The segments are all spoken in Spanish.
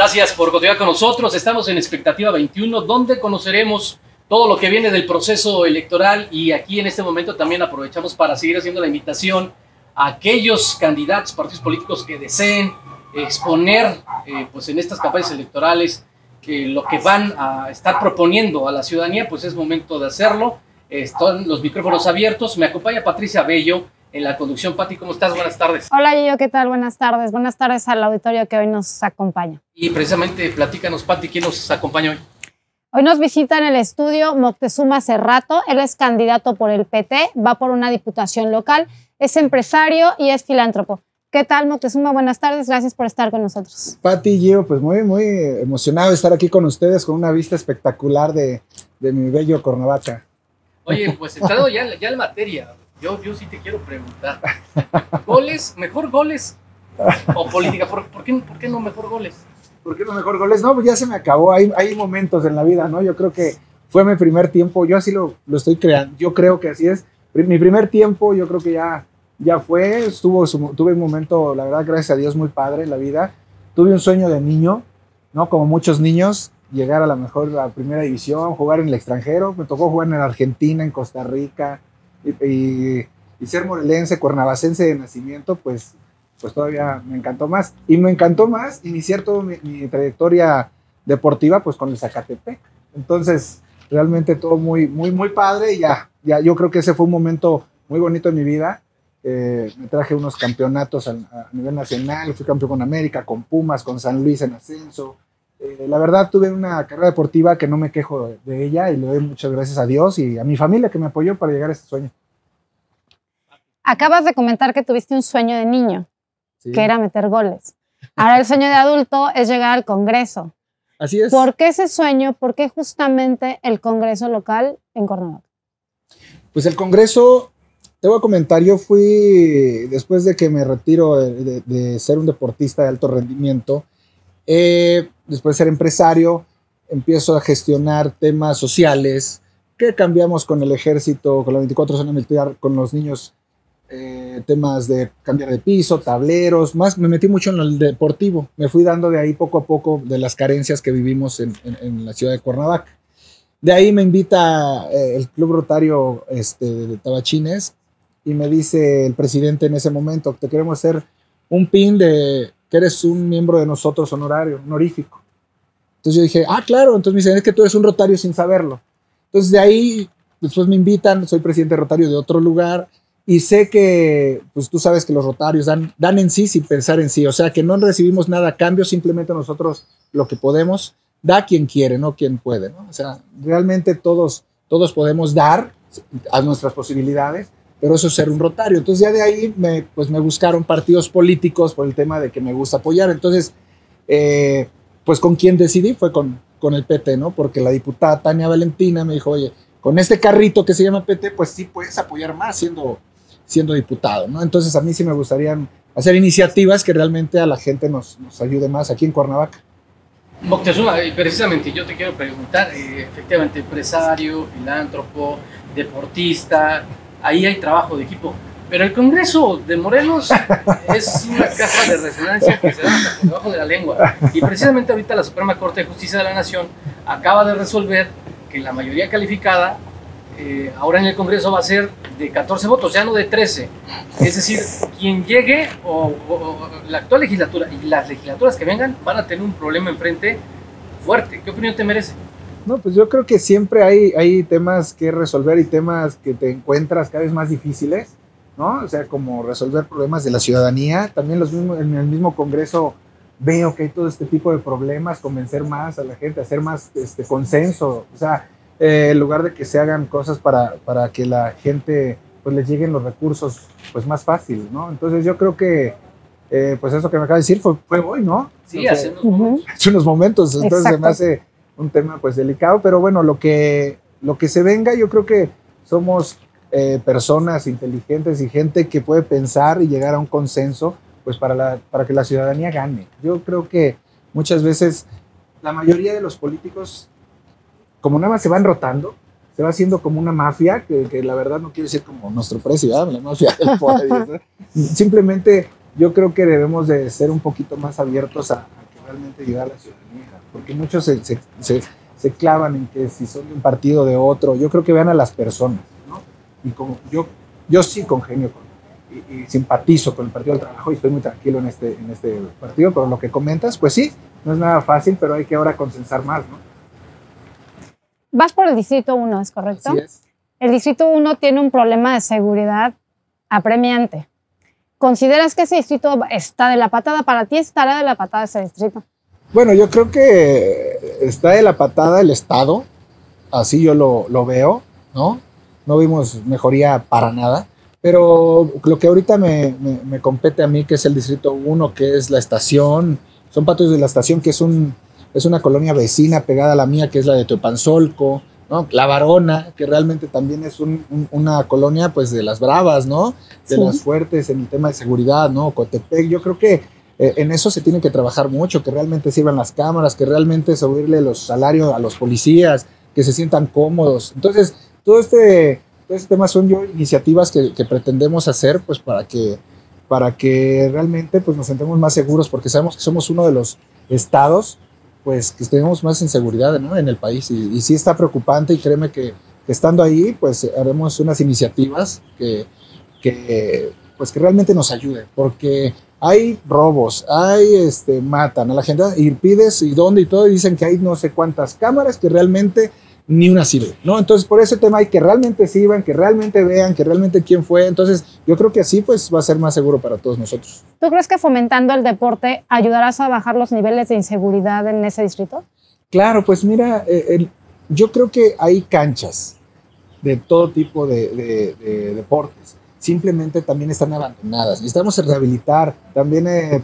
Gracias por continuar con nosotros. Estamos en Expectativa 21, donde conoceremos todo lo que viene del proceso electoral y aquí en este momento también aprovechamos para seguir haciendo la invitación a aquellos candidatos, partidos políticos que deseen exponer eh, pues en estas campañas electorales que lo que van a estar proponiendo a la ciudadanía, pues es momento de hacerlo. Están los micrófonos abiertos. Me acompaña Patricia Bello en la conducción. Pati, ¿cómo estás? Buenas tardes. Hola, Gillo, ¿qué tal? Buenas tardes. Buenas tardes al auditorio que hoy nos acompaña. Y precisamente, platícanos, Pati, ¿quién nos acompaña hoy? Hoy nos visita en el estudio Moctezuma Cerrato. Él es candidato por el PT, va por una diputación local, es empresario y es filántropo. ¿Qué tal, Moctezuma? Buenas tardes, gracias por estar con nosotros. Pati y Gio, pues muy, muy emocionado de estar aquí con ustedes con una vista espectacular de, de mi bello Cuernavaca. Oye, pues entrado ya, ya en materia, yo, yo sí te quiero preguntar. ¿Goles, mejor goles o política? ¿Por, qué, ¿Por, qué, no mejor goles? ¿Por qué no mejor goles? No, pues ya se me acabó. Hay, hay momentos en la vida, ¿no? Yo creo que fue mi primer tiempo. Yo así lo, lo estoy creando. Yo creo que así es. Mi primer tiempo, yo creo que ya ya fue, estuvo, tuve un momento, la verdad, gracias a Dios, muy padre en la vida. Tuve un sueño de niño, ¿no? Como muchos niños, llegar a la mejor, la primera división, jugar en el extranjero. Me tocó jugar en Argentina, en Costa Rica, y, ser morelense, cuernavacense de nacimiento, pues, pues todavía me encantó más. Y me encantó más iniciar toda mi, mi trayectoria deportiva, pues con el Zacatepec. Entonces, realmente todo muy, muy, muy padre y ya, ya, yo creo que ese fue un momento muy bonito en mi vida eh, me traje unos campeonatos a, nivel nacional, fui campeón con América, con Pumas, con San Luis en ascenso. Eh, la verdad tuve una carrera deportiva que no me quejo de, ella y le doy muchas gracias a Dios y a mi familia que me apoyó para llegar a este sueño. Acabas de comentar que tuviste un sueño de niño, que era meter goles. Ahora el sueño de adulto es llegar al Congreso. Así es. ¿Por qué ese sueño? ¿Por qué justamente el Congreso local en Cuernavaca? Pues el Congreso te voy a comentar, yo fui, después de que me retiro de, ser un deportista de alto rendimiento, eh, después de ser empresario, empiezo a gestionar temas sociales, que cambiamos con el ejército, con la 24 zonas militar, con los niños, eh, temas de cambiar de piso, tableros, más me metí mucho en el deportivo, me fui dando de ahí poco a poco de las carencias que vivimos en, en la ciudad de Cuernavaca. De ahí me invita eh, el Club Rotario este, de Tabachines y me dice el presidente en ese momento, te queremos hacer un pin de que eres un miembro de nosotros honorario, honorífico. Entonces yo dije, ah, claro, entonces me dicen, es que tú eres un rotario sin saberlo. Entonces de ahí, después me invitan, soy presidente rotario de otro lugar y sé que, pues tú sabes que los rotarios dan, dan en sí sin pensar en sí, o sea que no recibimos nada a cambio, simplemente nosotros lo que podemos, da quien quiere, no quien puede, ¿no? O sea, realmente todos, todos podemos dar a nuestras posibilidades, pero eso es ser un rotario. Entonces ya de ahí me, pues me buscaron partidos políticos por el tema de que me gusta apoyar. Entonces, eh, pues con quién decidí fue con, con el PT, ¿no? Porque la diputada Tania Valentina me dijo, oye, con este carrito que se llama PT, pues sí puedes apoyar más siendo, siendo diputado, ¿no? Entonces a mí sí me gustaría hacer iniciativas que realmente a la gente nos, nos ayude más aquí en Cuernavaca. Moctezuma, precisamente yo te quiero preguntar, eh, efectivamente, empresario, filántropo, deportista, ahí hay trabajo de equipo. Pero el Congreso de Morelos es una caja de resonancia que se da debajo de la lengua. Y precisamente ahorita la Suprema Corte de Justicia de la Nación acaba de resolver que la mayoría calificada eh, ahora en el Congreso va a ser de 14 votos, ya no de 13. Es decir, quien llegue o, la actual legislatura y las legislaturas que vengan van a tener un problema enfrente fuerte. ¿Qué opinión te merece? No, pues yo creo que siempre hay, hay temas que resolver y temas que te encuentras cada vez más difíciles, ¿no? O sea, como resolver problemas de la ciudadanía. También los mismos, en el mismo Congreso veo que hay todo este tipo de problemas, convencer más a la gente, hacer más este, consenso. O sea, eh, en lugar de que se hagan cosas para, para que la gente pues les lleguen los recursos pues más fácil, ¿no? Entonces yo creo que eh, pues eso que me acaba de decir fue, fue hoy, ¿no? Sí, hace unos momentos. Hace unos momentos, entonces se me hace un tema pues delicado, pero bueno, lo que, lo que se venga, yo creo que somos eh, personas inteligentes y gente que puede pensar y llegar a un consenso pues para, la, para que la ciudadanía gane. Yo creo que muchas veces la mayoría de los políticos, como nada más se van rotando, se va haciendo como una mafia, que, la verdad no quiere decir como nuestro presidente, la mafia del poder. Simplemente yo creo que debemos de ser un poquito más abiertos a, realmente llegar a la ciudadanía, porque muchos se, se, se, se clavan en que si son de un partido o de otro, yo creo que vean a las personas. Y como yo, yo sí congenio con, y, y, simpatizo con el Partido del Trabajo y estoy muy tranquilo en este, en este partido, pero lo que comentas, pues sí, no es nada fácil, pero hay que ahora consensar más, ¿no? Vas por el Distrito 1, ¿es correcto? Así es. El Distrito 1 tiene un problema de seguridad apremiante. ¿Consideras que ese distrito está de la patada? ¿Para ti estará de la patada ese distrito? Bueno, yo creo que está de la patada el Estado, así yo lo, lo veo, ¿no? No vimos mejoría para nada, pero lo que ahorita me, me, me compete a mí, que es el Distrito 1, que es la estación, son patios de la estación, que es, un, es una colonia vecina pegada a la mía, que es la de Teopanzolco, ¿no? La Varona, que realmente también es un, un, una colonia pues de las bravas, ¿no? De Sí. las fuertes en el tema de seguridad, ¿no? Cotepec, yo creo que eh, en eso se tiene que trabajar mucho, que realmente sirvan las cámaras, que realmente subirle los salarios a los policías, que se sientan cómodos. Entonces, todo este, todo este tema son yo iniciativas que, que pretendemos hacer pues para que, para que realmente pues, nos sentemos más seguros, porque sabemos que somos uno de los estados pues que tenemos más inseguridad ¿no? en el país y, y sí está preocupante y créeme que, estando ahí pues haremos unas iniciativas que, que pues que realmente nos ayuden porque hay robos, hay este matan a la gente y pides y dónde y todo y dicen que hay no sé cuántas cámaras que realmente ni una sirve, ¿no? Entonces por ese tema hay que realmente sirvan, que realmente vean, que realmente quién fue, entonces yo creo que así pues va a ser más seguro para todos nosotros. ¿Tú crees que fomentando el deporte ayudarás a bajar los niveles de inseguridad en ese distrito? Claro, pues mira, eh, el- yo creo que hay canchas de todo tipo de, de- de deportes. Simplemente también están abandonadas. Necesitamos rehabilitar. También, eh,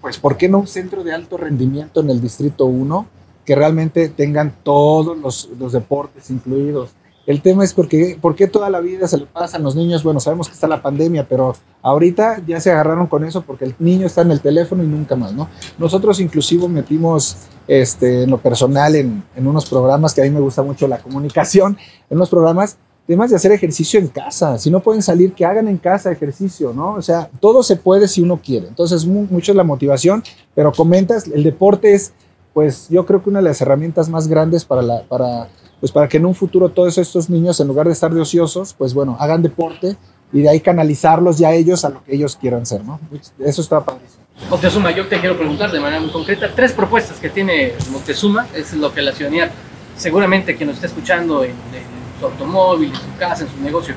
pues, ¿por qué no un centro de alto rendimiento en el Distrito 1 que realmente tengan todos los, los deportes incluidos? El tema es porque, ¿por qué toda la vida se le pasa a los niños? Bueno, sabemos que está la pandemia, pero ahorita ya se agarraron con eso porque el niño está en el teléfono y nunca más, ¿no? Nosotros inclusive metimos este, en lo personal en, en unos programas que a mí me gusta mucho la comunicación, en unos programas, temas de hacer ejercicio en casa. Si no pueden salir, que hagan en casa ejercicio, ¿no? O sea, todo se puede si uno quiere. Entonces, mu- mucho es la motivación, pero comentas, el deporte es, pues yo creo que una de las herramientas más grandes para, la, para, pues, para que en un futuro todos estos niños, en lugar de estar de ociosos, pues bueno, hagan deporte y de ahí canalizarlos ya ellos a lo que ellos quieran ser, ¿no? Eso está padrísimo. Moctezuma, yo te quiero preguntar de manera muy concreta tres propuestas que tiene Moctezuma, es lo que la ciudadanía, seguramente quien nos está escuchando en, en su automóvil, en su casa, en su negocio,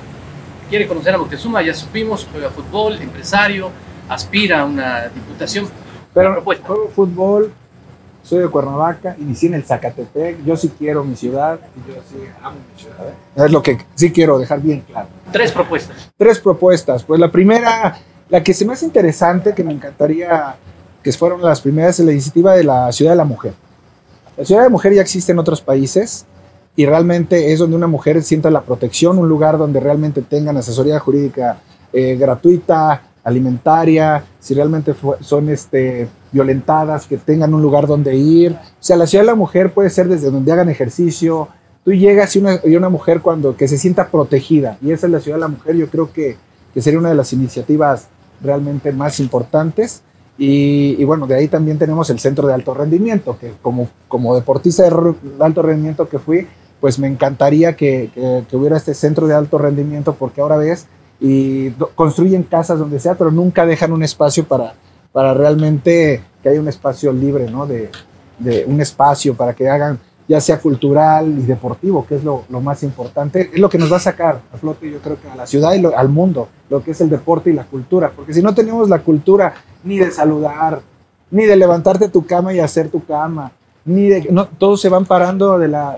quiere conocer a Moctezuma, ya supimos, juega fútbol, empresario, aspira a una diputación. Pero propuesta. juego fútbol, soy de Cuernavaca, inicié en el Zacatepec, yo sí quiero mi ciudad y yo sí amo mi ciudad. Es lo que sí quiero dejar bien claro. Tres propuestas. Tres propuestas. Pues la primera, la que se me hace interesante, que me encantaría que fueran las primeras, es la iniciativa de la Ciudad de la Mujer. La Ciudad de la Mujer ya existe en otros países y realmente es donde una mujer sienta la protección, un lugar donde realmente tengan asesoría jurídica eh, gratuita, alimentaria, si realmente fue- son este, violentadas, que tengan un lugar donde ir. O sea, la Ciudad de la Mujer puede ser desde donde hagan ejercicio. Tú llegas y una, y una mujer cuando que se sienta protegida, y esa es la Ciudad de la Mujer, yo creo que, que sería una de las iniciativas realmente más importantes. Y, y bueno, de ahí también tenemos el centro de alto rendimiento, que como, como deportista de alto rendimiento que fui, pues me encantaría que, que- que hubiera este centro de alto rendimiento, porque ahora ves, y construyen casas donde sea, pero nunca dejan un espacio para, para realmente que haya un espacio libre, ¿no? De, de un espacio para que hagan, ya sea cultural y deportivo, que es lo, lo más importante, es lo que nos va a sacar a flote, yo creo que a la ciudad y lo- al mundo, lo que es el deporte y la cultura, porque si no tenemos la cultura ni de saludar, ni de levantarte tu cama y hacer tu cama, ni de no, todos se van parando de la,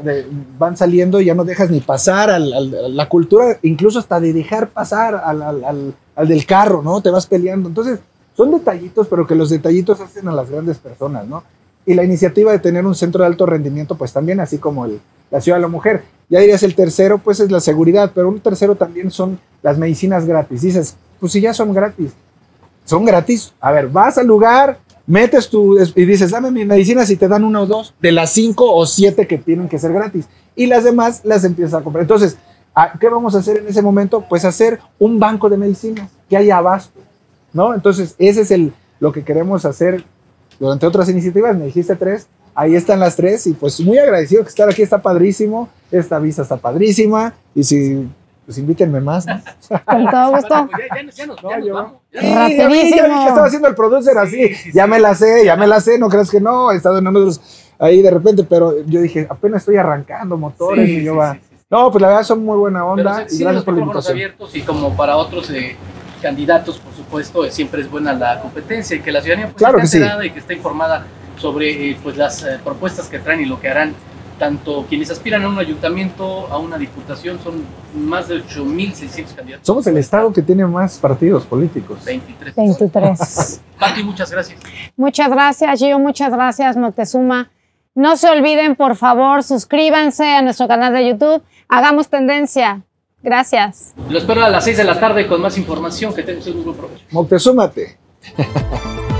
van saliendo y ya no dejas ni pasar a la cultura, incluso hasta de dejar pasar al- al del carro, ¿no? Te vas peleando. Entonces, son detallitos, pero que los detallitos hacen a las grandes personas, ¿no? Y la iniciativa de tener un centro de alto rendimiento, pues también, así como el, la Ciudad de la Mujer. Ya dirías el tercero, pues es la seguridad, pero un tercero también son las medicinas gratis. Dices, pues si ya son gratis, son gratis. A ver, vas al lugar, metes tu y dices, dame mis medicinas y te dan una o dos de las cinco o siete que tienen que ser gratis. Y las demás las empiezas a comprar. Entonces, ¿a- ¿qué vamos a hacer en ese momento? Pues hacer un banco de medicinas, que haya abasto, ¿no? Entonces, ese es el, lo que queremos hacer durante otras iniciativas, me dijiste tres, ahí están las tres y pues muy agradecido que estar aquí, está padrísimo, esta visa está padrísima y si pues invítenme más, ¿no? Con todo gusto. Pues ya, ya, ya nos, No, ya nos yo- vamos. Ya. Sí, ya vi, Rapidísimo. que estaba haciendo el producer así, ya me la sé, ya me la sé, no creas que no, he estado en otros ahí de repente, pero yo dije, apenas estoy arrancando motores Sí, y yo sí, va. sí, sí. No, pues la verdad son muy buena onda sí, y sí, gracias por la invitación. abiertos y como para otros eh, candidatos, por supuesto, eh, siempre es buena la competencia y que la ciudadanía pues, Claro esté enterada y que esté informada sobre eh, pues, las eh, propuestas que traen y lo que harán tanto quienes aspiran a un ayuntamiento, a una diputación, son más de 8.600 candidatos. Somos el estado que tiene más partidos políticos. 23. 23. Pati, muchas gracias. Muchas gracias, Gio. Muchas gracias, Moctezuma. No se olviden, por favor, suscríbanse a nuestro canal de YouTube. Hagamos tendencia. Gracias. Lo espero a las 6 de la tarde con más información. Que tengan un buen provecho. Moctezúmate.